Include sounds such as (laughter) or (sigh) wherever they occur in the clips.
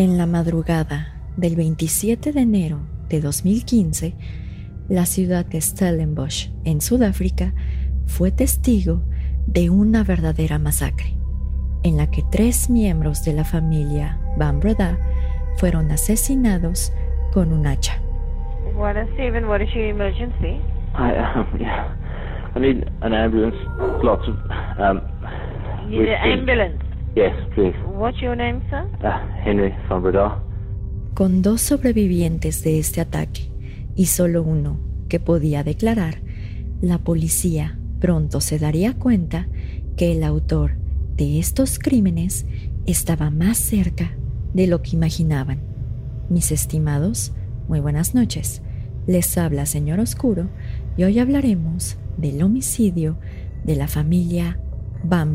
En la madrugada del 27 de enero de 2015, la ciudad de Stellenbosch, en Sudáfrica, fue testigo de una verdadera masacre, en la que tres miembros de la familia Van Breda fueron asesinados con un hacha. What is Stephen? What is your emergency? I um, (laughs) yeah. I need an ambulance. Lots of um. You need an ambulance. Yes, please. What's your name, sir? Uh, Henry Bredar. Con dos sobrevivientes de este ataque y solo uno que podía declarar, la policía pronto se daría cuenta que el autor de estos crímenes estaba más cerca de lo que imaginaban. Mis estimados, muy buenas noches. Les habla Señor Oscuro y hoy hablaremos del homicidio de la familia Van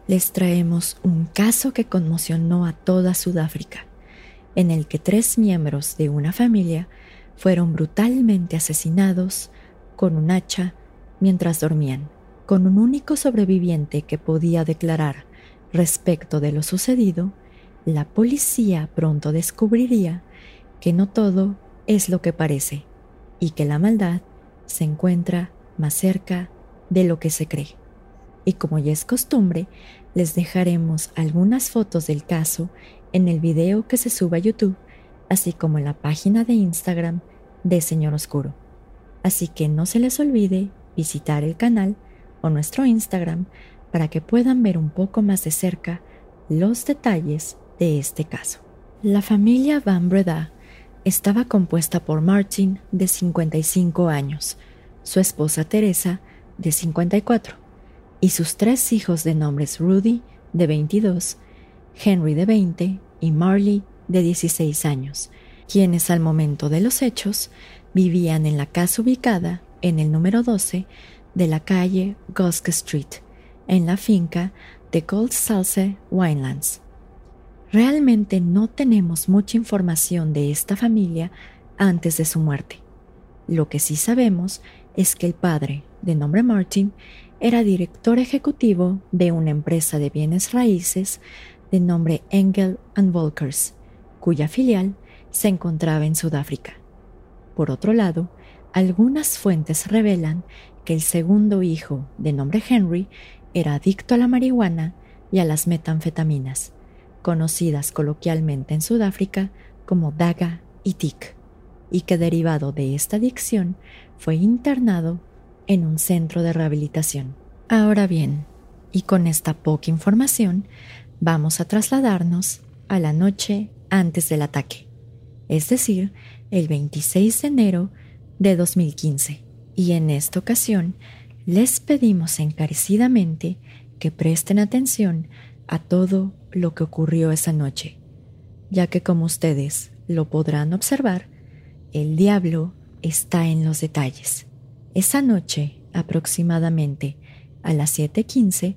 les traemos un caso que conmocionó a toda Sudáfrica, en el que tres miembros de una familia fueron brutalmente asesinados con un hacha mientras dormían, con un único sobreviviente que podía declarar respecto de lo sucedido, la policía pronto descubriría que no todo es lo que parece y que la maldad se encuentra más cerca de lo que se cree. Y como ya es costumbre, les dejaremos algunas fotos del caso en el video que se suba a YouTube, así como en la página de Instagram de Señor Oscuro. Así que no se les olvide visitar el canal o nuestro Instagram para que puedan ver un poco más de cerca los detalles de este caso. La familia Van Breda estaba compuesta por Martin, de 55 años, su esposa Teresa, de 54, y sus tres hijos de nombres Rudy, de 22, Henry, de 20, y Marley, de 16 años, quienes al momento de los hechos vivían en la casa ubicada en el número 12 de la calle Gosk Street, en la finca de Gold Salse Winelands. Realmente no tenemos mucha información de esta familia antes de su muerte. Lo que sí sabemos es que el padre, de nombre Martin, era director ejecutivo de una empresa de bienes raíces de nombre Engel Volkers, cuya filial se encontraba en Sudáfrica. Por otro lado, algunas fuentes revelan que el segundo hijo, de nombre Henry, era adicto a la marihuana y a las metanfetaminas, conocidas coloquialmente en Sudáfrica como daga y tic, y que derivado de esta adicción fue internado en un centro de rehabilitación. Ahora bien, y con esta poca información, vamos a trasladarnos a la noche antes del ataque, es decir, el 26 de enero de 2015. Y en esta ocasión les pedimos encarecidamente que presten atención a todo lo que ocurrió esa noche, ya que como ustedes lo podrán observar, el diablo está en los detalles. Esa noche, aproximadamente a las 7:15,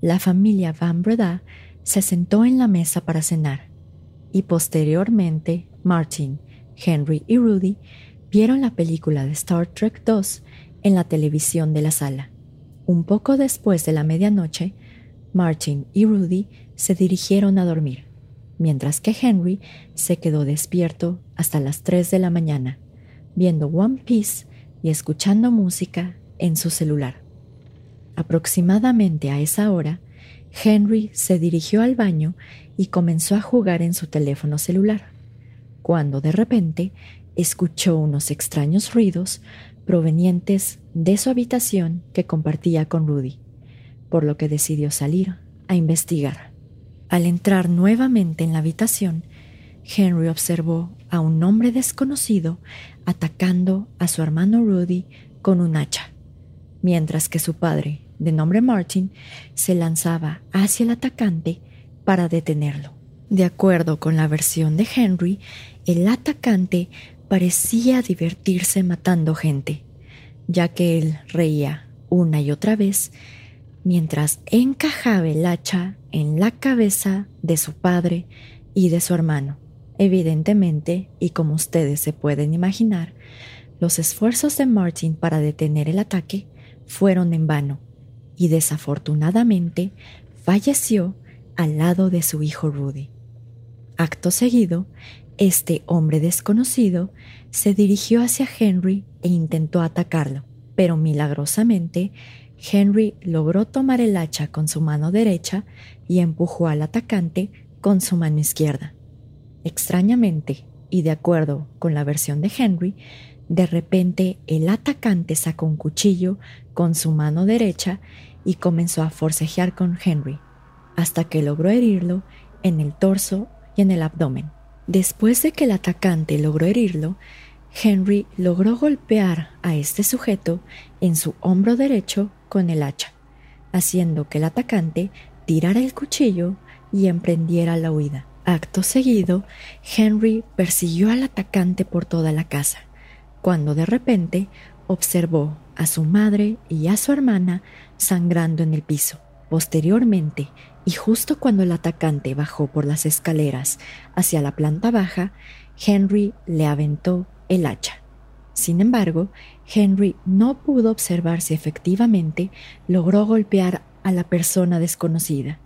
la familia Van Breda se sentó en la mesa para cenar y posteriormente Martin, Henry y Rudy vieron la película de Star Trek 2 en la televisión de la sala. Un poco después de la medianoche, Martin y Rudy se dirigieron a dormir, mientras que Henry se quedó despierto hasta las 3 de la mañana, viendo One Piece y escuchando música en su celular. Aproximadamente a esa hora, Henry se dirigió al baño y comenzó a jugar en su teléfono celular, cuando de repente escuchó unos extraños ruidos provenientes de su habitación que compartía con Rudy, por lo que decidió salir a investigar. Al entrar nuevamente en la habitación, Henry observó a un hombre desconocido atacando a su hermano Rudy con un hacha, mientras que su padre, de nombre Martin, se lanzaba hacia el atacante para detenerlo. De acuerdo con la versión de Henry, el atacante parecía divertirse matando gente, ya que él reía una y otra vez mientras encajaba el hacha en la cabeza de su padre y de su hermano. Evidentemente, y como ustedes se pueden imaginar, los esfuerzos de Martin para detener el ataque fueron en vano y desafortunadamente falleció al lado de su hijo Rudy. Acto seguido, este hombre desconocido se dirigió hacia Henry e intentó atacarlo, pero milagrosamente Henry logró tomar el hacha con su mano derecha y empujó al atacante con su mano izquierda. Extrañamente, y de acuerdo con la versión de Henry, de repente el atacante sacó un cuchillo con su mano derecha y comenzó a forcejear con Henry, hasta que logró herirlo en el torso y en el abdomen. Después de que el atacante logró herirlo, Henry logró golpear a este sujeto en su hombro derecho con el hacha, haciendo que el atacante tirara el cuchillo y emprendiera la huida. Acto seguido, Henry persiguió al atacante por toda la casa, cuando de repente observó a su madre y a su hermana sangrando en el piso. Posteriormente, y justo cuando el atacante bajó por las escaleras hacia la planta baja, Henry le aventó el hacha. Sin embargo, Henry no pudo observar si efectivamente logró golpear a la persona desconocida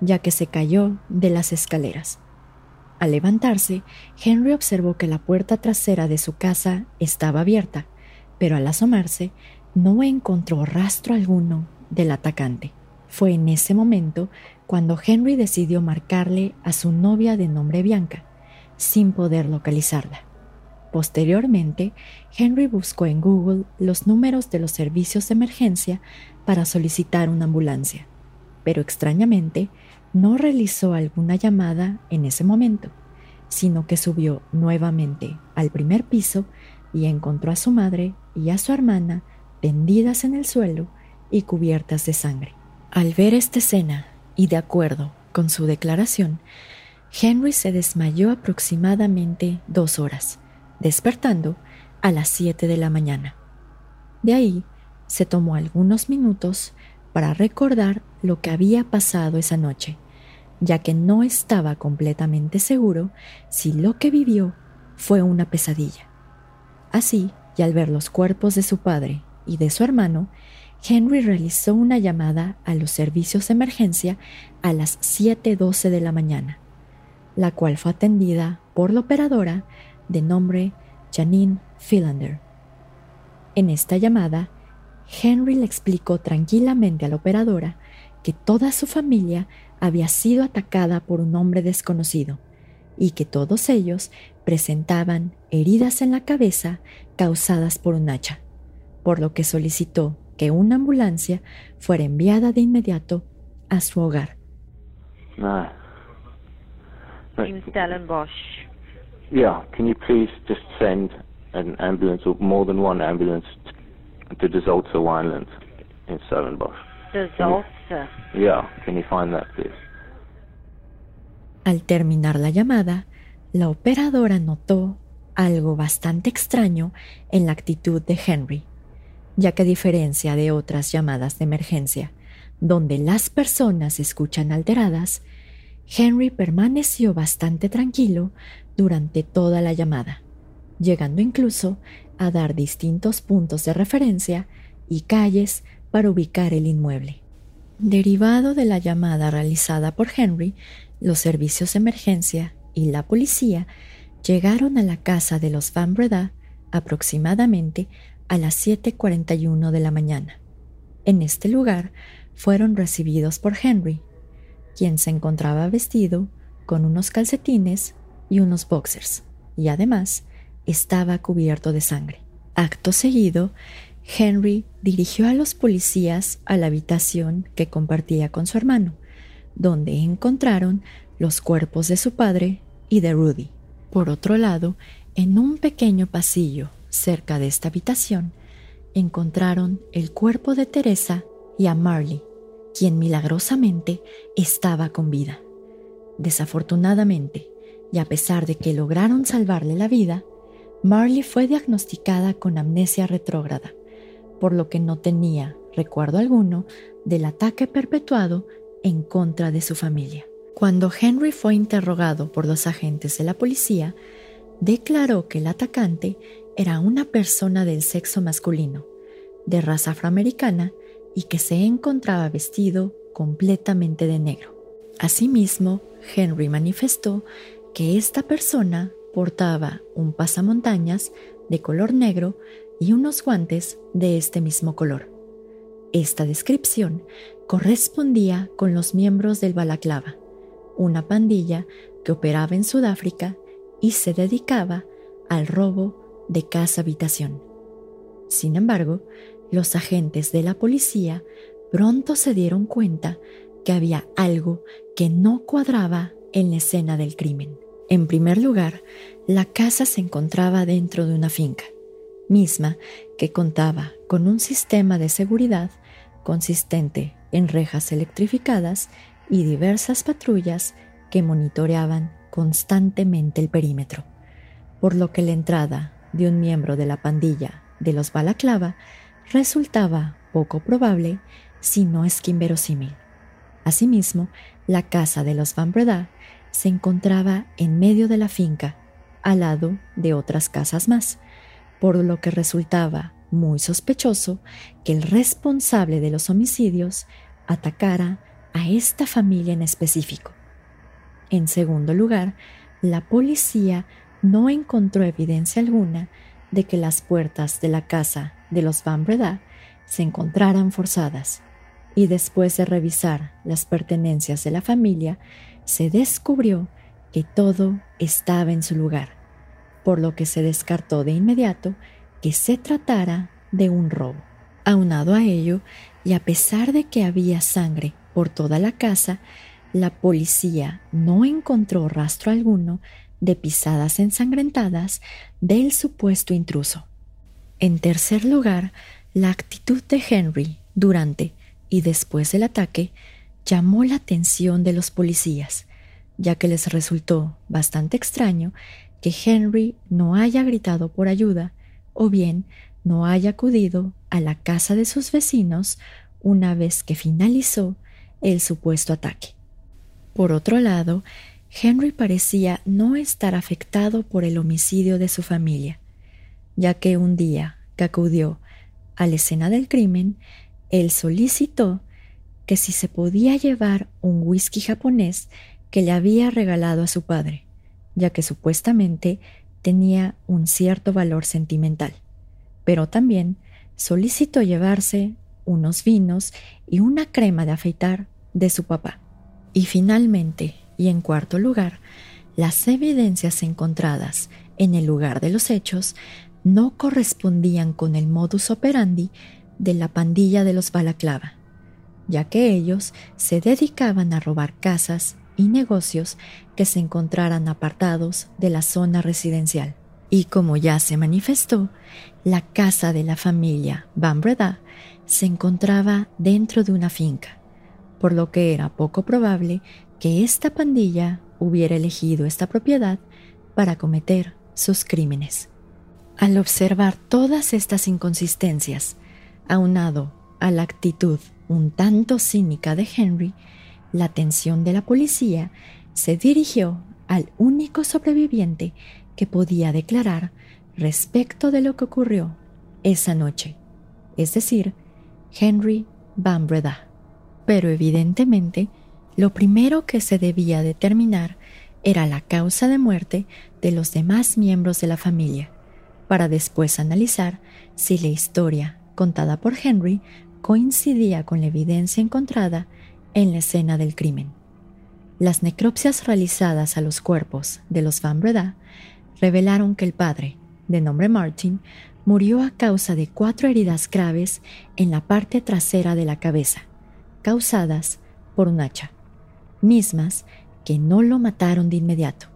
ya que se cayó de las escaleras. Al levantarse, Henry observó que la puerta trasera de su casa estaba abierta, pero al asomarse no encontró rastro alguno del atacante. Fue en ese momento cuando Henry decidió marcarle a su novia de nombre Bianca, sin poder localizarla. Posteriormente, Henry buscó en Google los números de los servicios de emergencia para solicitar una ambulancia, pero extrañamente no realizó alguna llamada en ese momento, sino que subió nuevamente al primer piso y encontró a su madre y a su hermana tendidas en el suelo y cubiertas de sangre. Al ver esta escena, y de acuerdo con su declaración, Henry se desmayó aproximadamente dos horas, despertando a las siete de la mañana. De ahí se tomó algunos minutos para recordar lo que había pasado esa noche ya que no estaba completamente seguro si lo que vivió fue una pesadilla. Así, y al ver los cuerpos de su padre y de su hermano, Henry realizó una llamada a los servicios de emergencia a las 7.12 de la mañana, la cual fue atendida por la operadora de nombre Janine Philander. En esta llamada, Henry le explicó tranquilamente a la operadora que toda su familia había sido atacada por un hombre desconocido y que todos ellos presentaban heridas en la cabeza causadas por un hacha, por lo que solicitó que una ambulancia fuera enviada de inmediato a su hogar. No. In Stellenbosch. Yeah, can you please just send an ambulance or more than one ambulance to Desalto Island in Stellenbosch? Yeah, can you find that, please? Al terminar la llamada, la operadora notó algo bastante extraño en la actitud de Henry, ya que a diferencia de otras llamadas de emergencia, donde las personas se escuchan alteradas, Henry permaneció bastante tranquilo durante toda la llamada, llegando incluso a dar distintos puntos de referencia y calles para ubicar el inmueble. Derivado de la llamada realizada por Henry, los servicios de emergencia y la policía llegaron a la casa de los Van Breda aproximadamente a las 7.41 de la mañana. En este lugar fueron recibidos por Henry, quien se encontraba vestido con unos calcetines y unos boxers, y además estaba cubierto de sangre. Acto seguido, Henry dirigió a los policías a la habitación que compartía con su hermano, donde encontraron los cuerpos de su padre y de Rudy. Por otro lado, en un pequeño pasillo cerca de esta habitación, encontraron el cuerpo de Teresa y a Marley, quien milagrosamente estaba con vida. Desafortunadamente, y a pesar de que lograron salvarle la vida, Marley fue diagnosticada con amnesia retrógrada, por lo que no tenía recuerdo alguno del ataque perpetuado en contra de su familia. Cuando Henry fue interrogado por los agentes de la policía, declaró que el atacante era una persona del sexo masculino, de raza afroamericana y que se encontraba vestido completamente de negro. Asimismo, Henry manifestó que esta persona portaba un pasamontañas de color negro y unos guantes de este mismo color. Esta descripción correspondía con los miembros del Balaclava, una pandilla que operaba en Sudáfrica y se dedicaba al robo de casa-habitación. Sin embargo, los agentes de la policía pronto se dieron cuenta que había algo que no cuadraba en la escena del crimen. En primer lugar, la casa se encontraba dentro de una finca, misma que contaba con un sistema de seguridad consistente en rejas electrificadas y diversas patrullas que monitoreaban constantemente el perímetro, por lo que la entrada de un miembro de la pandilla de los Balaclava resultaba poco probable, si no es que inverosímil. Asimismo, la casa de los Van Breda se encontraba en medio de la finca, al lado de otras casas más, por lo que resultaba muy sospechoso que el responsable de los homicidios atacara a esta familia en específico. En segundo lugar, la policía no encontró evidencia alguna de que las puertas de la casa de los Van Breda se encontraran forzadas, y después de revisar las pertenencias de la familia, se descubrió que todo estaba en su lugar, por lo que se descartó de inmediato que se tratara de un robo. Aunado a ello, y a pesar de que había sangre por toda la casa, la policía no encontró rastro alguno de pisadas ensangrentadas del supuesto intruso. En tercer lugar, la actitud de Henry durante y después del ataque llamó la atención de los policías, ya que les resultó bastante extraño que Henry no haya gritado por ayuda o bien no haya acudido a la casa de sus vecinos una vez que finalizó el supuesto ataque. Por otro lado, Henry parecía no estar afectado por el homicidio de su familia, ya que un día que acudió a la escena del crimen, él solicitó que si se podía llevar un whisky japonés que le había regalado a su padre, ya que supuestamente tenía un cierto valor sentimental, pero también solicitó llevarse unos vinos y una crema de afeitar de su papá. Y finalmente, y en cuarto lugar, las evidencias encontradas en el lugar de los hechos no correspondían con el modus operandi de la pandilla de los Balaclava, ya que ellos se dedicaban a robar casas y negocios que se encontraran apartados de la zona residencial. Y como ya se manifestó, la casa de la familia Van Breda se encontraba dentro de una finca, por lo que era poco probable que esta pandilla hubiera elegido esta propiedad para cometer sus crímenes. Al observar todas estas inconsistencias, aunado a la actitud un tanto cínica de Henry, la atención de la policía se dirigió al único sobreviviente que podía declarar respecto de lo que ocurrió esa noche, es decir, Henry Van Breda. Pero evidentemente, lo primero que se debía determinar era la causa de muerte de los demás miembros de la familia, para después analizar si la historia contada por Henry coincidía con la evidencia encontrada en la escena del crimen. Las necropsias realizadas a los cuerpos de los Van Breda revelaron que el padre, de nombre Martin, murió a causa de cuatro heridas graves en la parte trasera de la cabeza, causadas por un hacha, mismas que no lo mataron de inmediato,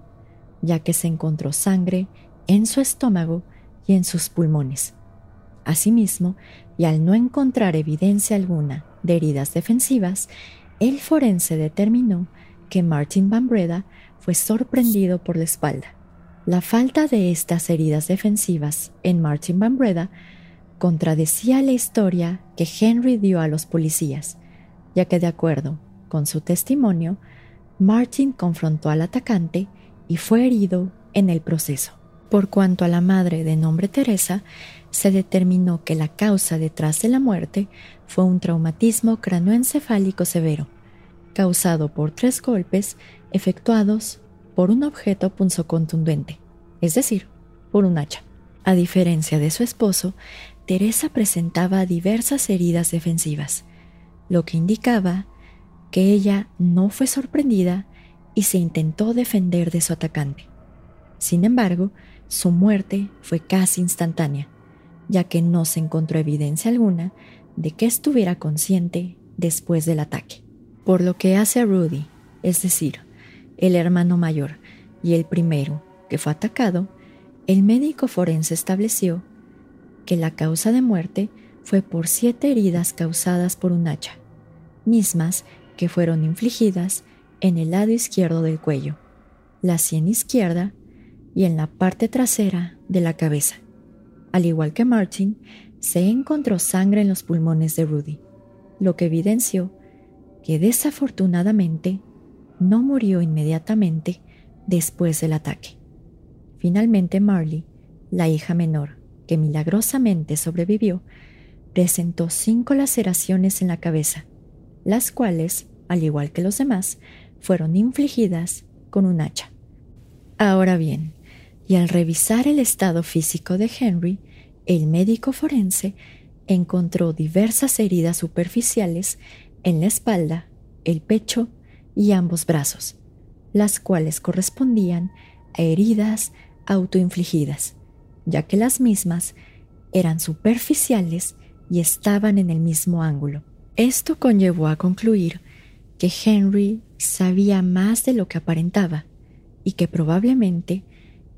ya que se encontró sangre en su estómago y en sus pulmones. Asimismo, y al no encontrar evidencia alguna de heridas defensivas, el forense determinó que Martin Van Breda fue sorprendido por la espalda. La falta de estas heridas defensivas en Martin Van Breda contradecía la historia que Henry dio a los policías, ya que de acuerdo con su testimonio, Martin confrontó al atacante y fue herido en el proceso. Por cuanto a la madre de nombre Teresa, se determinó que la causa detrás de la muerte fue un traumatismo cranoencefálico severo, causado por tres golpes efectuados por un objeto punzocontundente, es decir, por un hacha. A diferencia de su esposo, Teresa presentaba diversas heridas defensivas, lo que indicaba que ella no fue sorprendida y se intentó defender de su atacante. Sin embargo, su muerte fue casi instantánea, ya que no se encontró evidencia alguna de que estuviera consciente después del ataque. Por lo que hace a Rudy, es decir, el hermano mayor y el primero que fue atacado, el médico forense estableció que la causa de muerte fue por siete heridas causadas por un hacha, mismas que fueron infligidas en el lado izquierdo del cuello, la sien izquierda y en la parte trasera de la cabeza. Al igual que Martin, se encontró sangre en los pulmones de Rudy, lo que evidenció que desafortunadamente no murió inmediatamente después del ataque. Finalmente Marley, la hija menor, que milagrosamente sobrevivió, presentó cinco laceraciones en la cabeza, las cuales, al igual que los demás, fueron infligidas con un hacha. Ahora bien, y al revisar el estado físico de Henry, el médico forense encontró diversas heridas superficiales en la espalda, el pecho y ambos brazos, las cuales correspondían a heridas autoinfligidas, ya que las mismas eran superficiales y estaban en el mismo ángulo. Esto conllevó a concluir que Henry sabía más de lo que aparentaba y que probablemente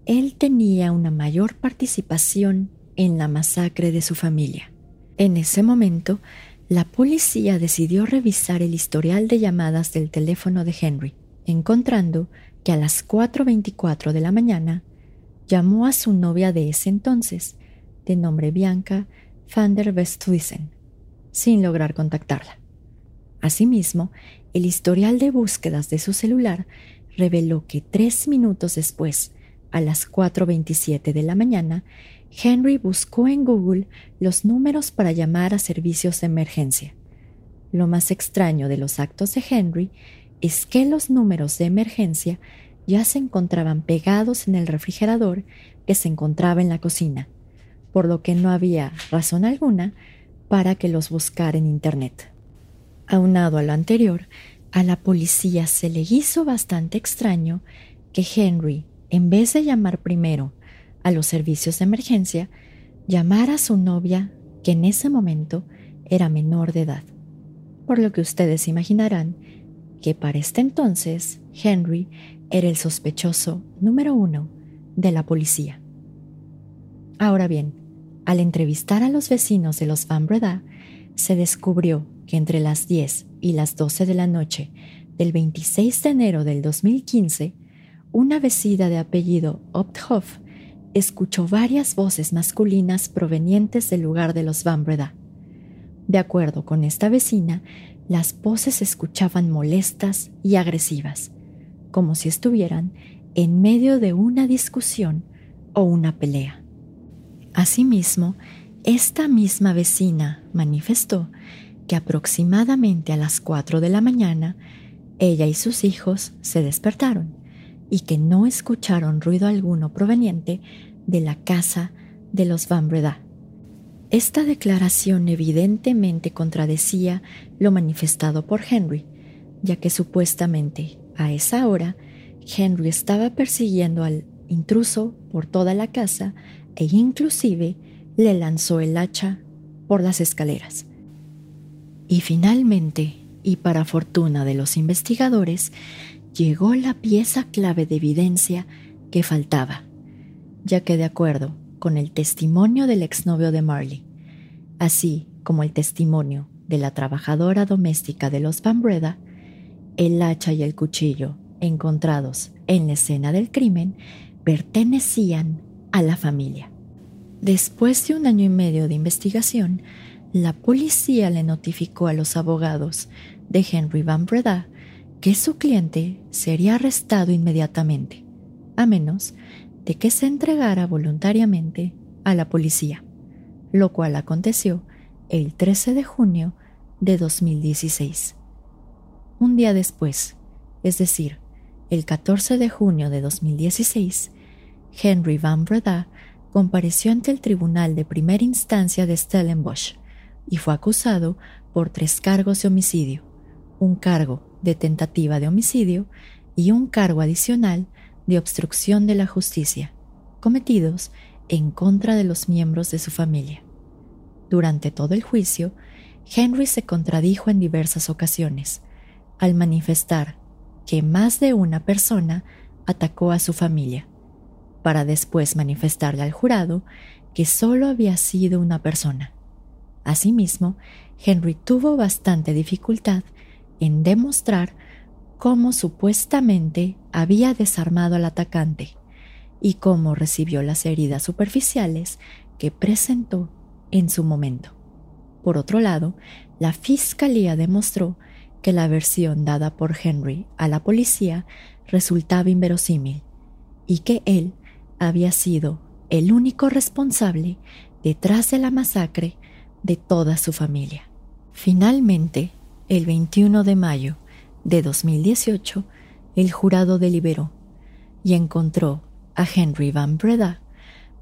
él tenía una mayor participación en la masacre de su familia. En ese momento, la policía decidió revisar el historial de llamadas del teléfono de Henry, encontrando que a las 4.24 de la mañana llamó a su novia de ese entonces, de nombre Bianca van der sin lograr contactarla. Asimismo, el historial de búsquedas de su celular reveló que tres minutos después a las 4.27 de la mañana, Henry buscó en Google los números para llamar a servicios de emergencia. Lo más extraño de los actos de Henry es que los números de emergencia ya se encontraban pegados en el refrigerador que se encontraba en la cocina, por lo que no había razón alguna para que los buscara en Internet. Aunado a lo anterior, a la policía se le hizo bastante extraño que Henry en vez de llamar primero a los servicios de emergencia, llamara a su novia, que en ese momento era menor de edad. Por lo que ustedes imaginarán que para este entonces Henry era el sospechoso número uno de la policía. Ahora bien, al entrevistar a los vecinos de los Van Breda, se descubrió que entre las 10 y las 12 de la noche del 26 de enero del 2015, una vecina de apellido Opthoff escuchó varias voces masculinas provenientes del lugar de los Van Breda. De acuerdo con esta vecina, las voces se escuchaban molestas y agresivas, como si estuvieran en medio de una discusión o una pelea. Asimismo, esta misma vecina manifestó que aproximadamente a las 4 de la mañana ella y sus hijos se despertaron y que no escucharon ruido alguno proveniente de la casa de los Van Breda. Esta declaración evidentemente contradecía lo manifestado por Henry, ya que supuestamente a esa hora Henry estaba persiguiendo al intruso por toda la casa e inclusive le lanzó el hacha por las escaleras. Y finalmente, y para fortuna de los investigadores, llegó la pieza clave de evidencia que faltaba, ya que de acuerdo con el testimonio del exnovio de Marley, así como el testimonio de la trabajadora doméstica de los Van Breda, el hacha y el cuchillo encontrados en la escena del crimen pertenecían a la familia. Después de un año y medio de investigación, la policía le notificó a los abogados de Henry Van Breda que su cliente sería arrestado inmediatamente, a menos de que se entregara voluntariamente a la policía, lo cual aconteció el 13 de junio de 2016. Un día después, es decir, el 14 de junio de 2016, Henry Van Breda compareció ante el Tribunal de Primera Instancia de Stellenbosch y fue acusado por tres cargos de homicidio, un cargo de tentativa de homicidio y un cargo adicional de obstrucción de la justicia, cometidos en contra de los miembros de su familia. Durante todo el juicio, Henry se contradijo en diversas ocasiones, al manifestar que más de una persona atacó a su familia, para después manifestarle al jurado que solo había sido una persona. Asimismo, Henry tuvo bastante dificultad en demostrar cómo supuestamente había desarmado al atacante y cómo recibió las heridas superficiales que presentó en su momento. Por otro lado, la fiscalía demostró que la versión dada por Henry a la policía resultaba inverosímil y que él había sido el único responsable detrás de la masacre de toda su familia. Finalmente, el 21 de mayo de 2018, el jurado deliberó y encontró a Henry Van Breda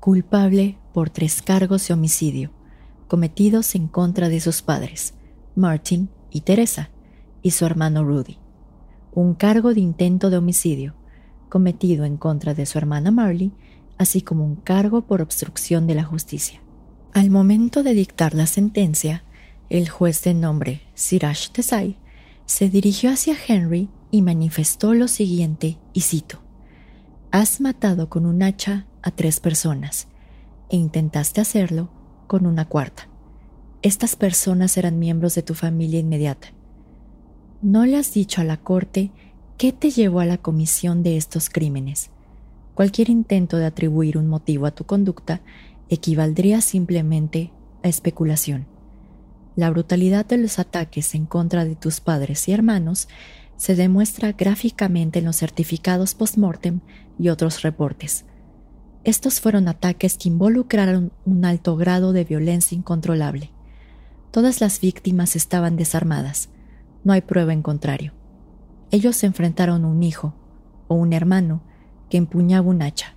culpable por tres cargos de homicidio cometidos en contra de sus padres, Martin y Teresa, y su hermano Rudy, un cargo de intento de homicidio cometido en contra de su hermana Marley, así como un cargo por obstrucción de la justicia. Al momento de dictar la sentencia, el juez de nombre Siraj Desai se dirigió hacia Henry y manifestó lo siguiente, y cito, Has matado con un hacha a tres personas e intentaste hacerlo con una cuarta. Estas personas eran miembros de tu familia inmediata. No le has dicho a la corte qué te llevó a la comisión de estos crímenes. Cualquier intento de atribuir un motivo a tu conducta equivaldría simplemente a especulación. La brutalidad de los ataques en contra de tus padres y hermanos se demuestra gráficamente en los certificados post-mortem y otros reportes. Estos fueron ataques que involucraron un alto grado de violencia incontrolable. Todas las víctimas estaban desarmadas, no hay prueba en contrario. Ellos se enfrentaron a un hijo o un hermano que empuñaba un hacha,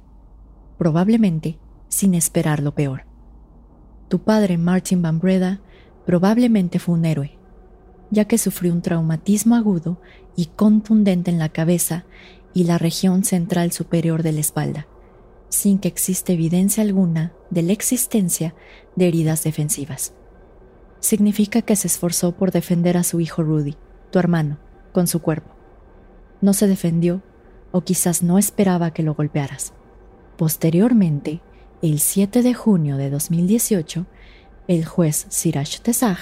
probablemente sin esperar lo peor. Tu padre, Martin Van Breda, probablemente fue un héroe, ya que sufrió un traumatismo agudo y contundente en la cabeza y la región central superior de la espalda, sin que exista evidencia alguna de la existencia de heridas defensivas significa que se esforzó por defender a su hijo Rudy, tu hermano, con su cuerpo. No se defendió o quizás no esperaba que lo golpearas. Posteriormente, el 7 de junio de 2018, el juez Siraj Tesaj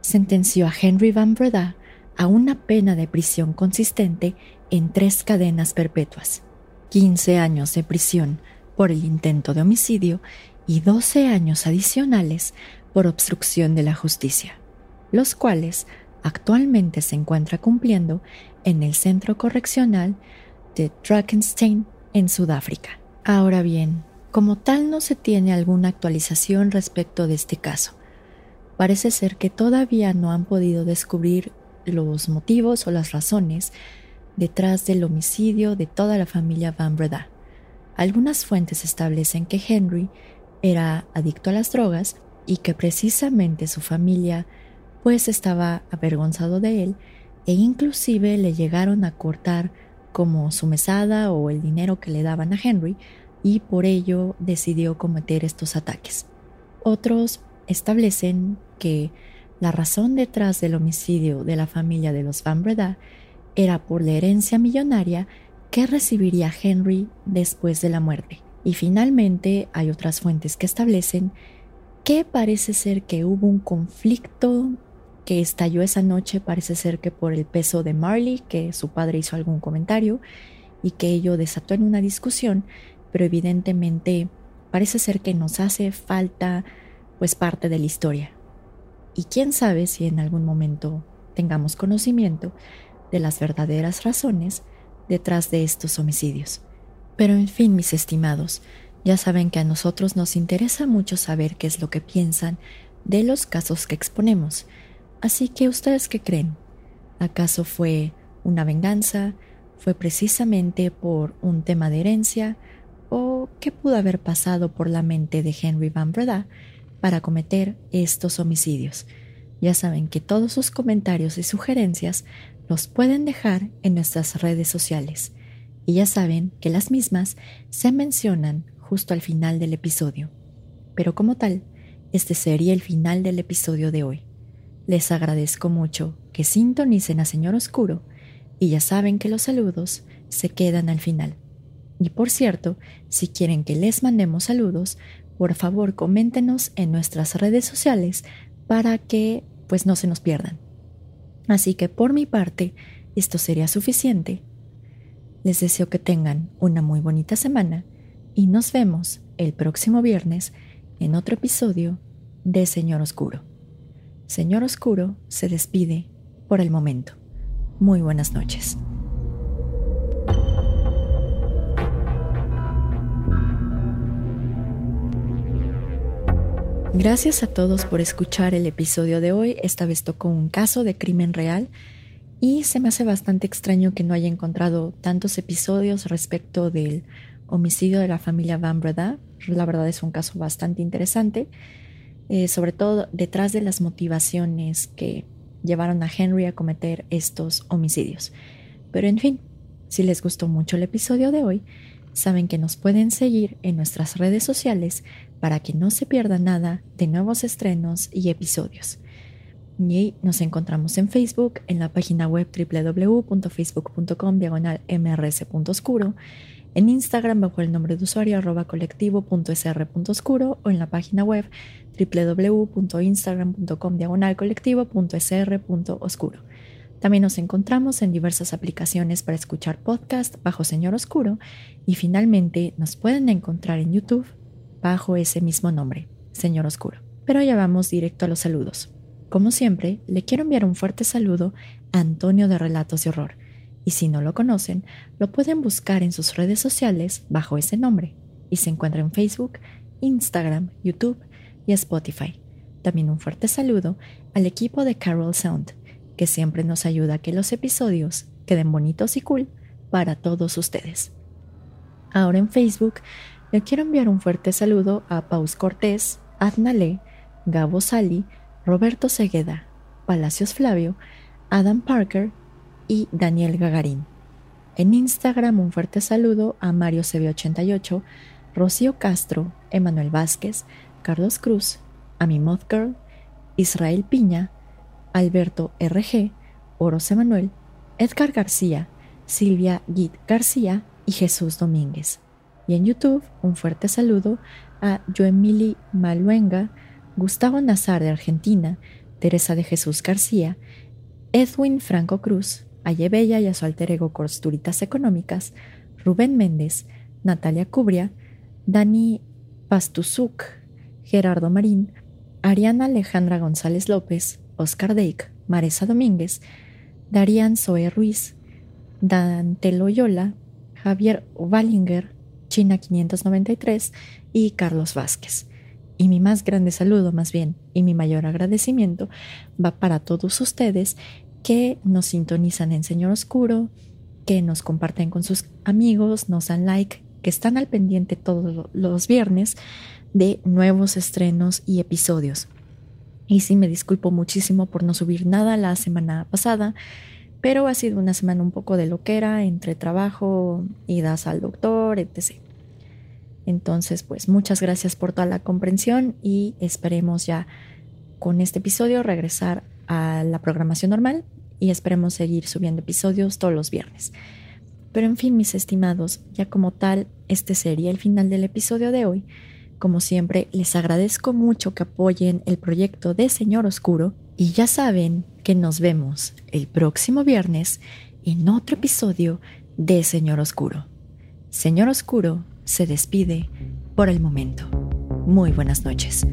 sentenció a Henry Van Breda a una pena de prisión consistente en tres cadenas perpetuas, 15 años de prisión por el intento de homicidio y 12 años adicionales por obstrucción de la justicia, los cuales actualmente se encuentra cumpliendo en el Centro Correccional de Drakenstein en Sudáfrica. Ahora bien, como tal no se tiene alguna actualización respecto de este caso. Parece ser que todavía no han podido descubrir los motivos o las razones detrás del homicidio de toda la familia Van Breda. Algunas fuentes establecen que Henry era adicto a las drogas y que precisamente su familia pues estaba avergonzado de él e inclusive le llegaron a cortar como su mesada o el dinero que le daban a Henry y por ello decidió cometer estos ataques. Otros establecen que la razón detrás del homicidio de la familia de los Van Breda era por la herencia millonaria que recibiría Henry después de la muerte. Y finalmente hay otras fuentes que establecen que parece ser que hubo un conflicto que estalló esa noche, parece ser que por el peso de Marley, que su padre hizo algún comentario y que ello desató en una discusión, pero evidentemente parece ser que nos hace falta pues parte de la historia. Y quién sabe si en algún momento tengamos conocimiento de las verdaderas razones detrás de estos homicidios. Pero en fin, mis estimados, ya saben que a nosotros nos interesa mucho saber qué es lo que piensan de los casos que exponemos. Así que ustedes qué creen? ¿Acaso fue una venganza? ¿Fue precisamente por un tema de herencia? ¿O qué pudo haber pasado por la mente de Henry Van Breda para cometer estos homicidios? Ya saben que todos sus comentarios y sugerencias los pueden dejar en nuestras redes sociales. Y ya saben que las mismas se mencionan justo al final del episodio. Pero como tal, este sería el final del episodio de hoy. Les agradezco mucho que sintonicen a Señor Oscuro y ya saben que los saludos se quedan al final. Y por cierto, si quieren que les mandemos saludos, por favor coméntenos en nuestras redes sociales para que pues no se nos pierdan. Así que por mi parte, esto sería suficiente. Les deseo que tengan una muy bonita semana y nos vemos el próximo viernes en otro episodio de Señor Oscuro. Señor Oscuro se despide por el momento. Muy buenas noches. Gracias a todos por escuchar el episodio de hoy. Esta vez tocó un caso de crimen real y se me hace bastante extraño que no haya encontrado tantos episodios respecto del homicidio de la familia Van Breda. La verdad es un caso bastante interesante, eh, sobre todo detrás de las motivaciones que llevaron a Henry a cometer estos homicidios. Pero en fin, si les gustó mucho el episodio de hoy, saben que nos pueden seguir en nuestras redes sociales para que no se pierda nada de nuevos estrenos y episodios. Y nos encontramos en Facebook, en la página web www.facebook.com diagonal mrs.oscuro, en Instagram bajo el nombre de usuario arroba colectivo.sr.oscuro o en la página web www.instagram.com diagonal colectivo.sr.oscuro. También nos encontramos en diversas aplicaciones para escuchar podcast bajo Señor Oscuro y finalmente nos pueden encontrar en YouTube bajo ese mismo nombre, Señor Oscuro. Pero ya vamos directo a los saludos. Como siempre, le quiero enviar un fuerte saludo a Antonio de Relatos de Horror, y si no lo conocen, lo pueden buscar en sus redes sociales bajo ese nombre, y se encuentra en Facebook, Instagram, YouTube y Spotify. También un fuerte saludo al equipo de Carol Sound, que siempre nos ayuda a que los episodios queden bonitos y cool para todos ustedes. Ahora en Facebook le quiero enviar un fuerte saludo a Paus Cortés, Adnale, Gabo Sali, Roberto Segueda, Palacios Flavio, Adam Parker y Daniel Gagarín. En Instagram un fuerte saludo a Mario CB88, Rocío Castro, Emanuel Vázquez, Carlos Cruz, Ami Girl, Israel Piña, Alberto RG, Oros Emanuel, Edgar García, Silvia Git García y Jesús Domínguez. Y en YouTube, un fuerte saludo a Joemili Maluenga, Gustavo Nazar de Argentina, Teresa de Jesús García, Edwin Franco Cruz, Ayebella y a su alter ego Costuritas Económicas, Rubén Méndez, Natalia Cubria, Dani Pastuzuk, Gerardo Marín, Ariana Alejandra González López, Oscar Deik, Maresa Domínguez, Darían Zoe Ruiz, Dante Loyola, Javier Wallinger, China 593 y Carlos Vázquez. Y mi más grande saludo, más bien, y mi mayor agradecimiento va para todos ustedes que nos sintonizan en Señor Oscuro, que nos comparten con sus amigos, nos dan like, que están al pendiente todos los viernes de nuevos estrenos y episodios. Y sí, me disculpo muchísimo por no subir nada la semana pasada, pero ha sido una semana un poco de loquera entre trabajo, idas al doctor, etc. Entonces, pues muchas gracias por toda la comprensión y esperemos ya con este episodio regresar a la programación normal y esperemos seguir subiendo episodios todos los viernes. Pero en fin, mis estimados, ya como tal, este sería el final del episodio de hoy. Como siempre, les agradezco mucho que apoyen el proyecto de Señor Oscuro y ya saben que nos vemos el próximo viernes en otro episodio de Señor Oscuro. Señor Oscuro se despide por el momento. Muy buenas noches.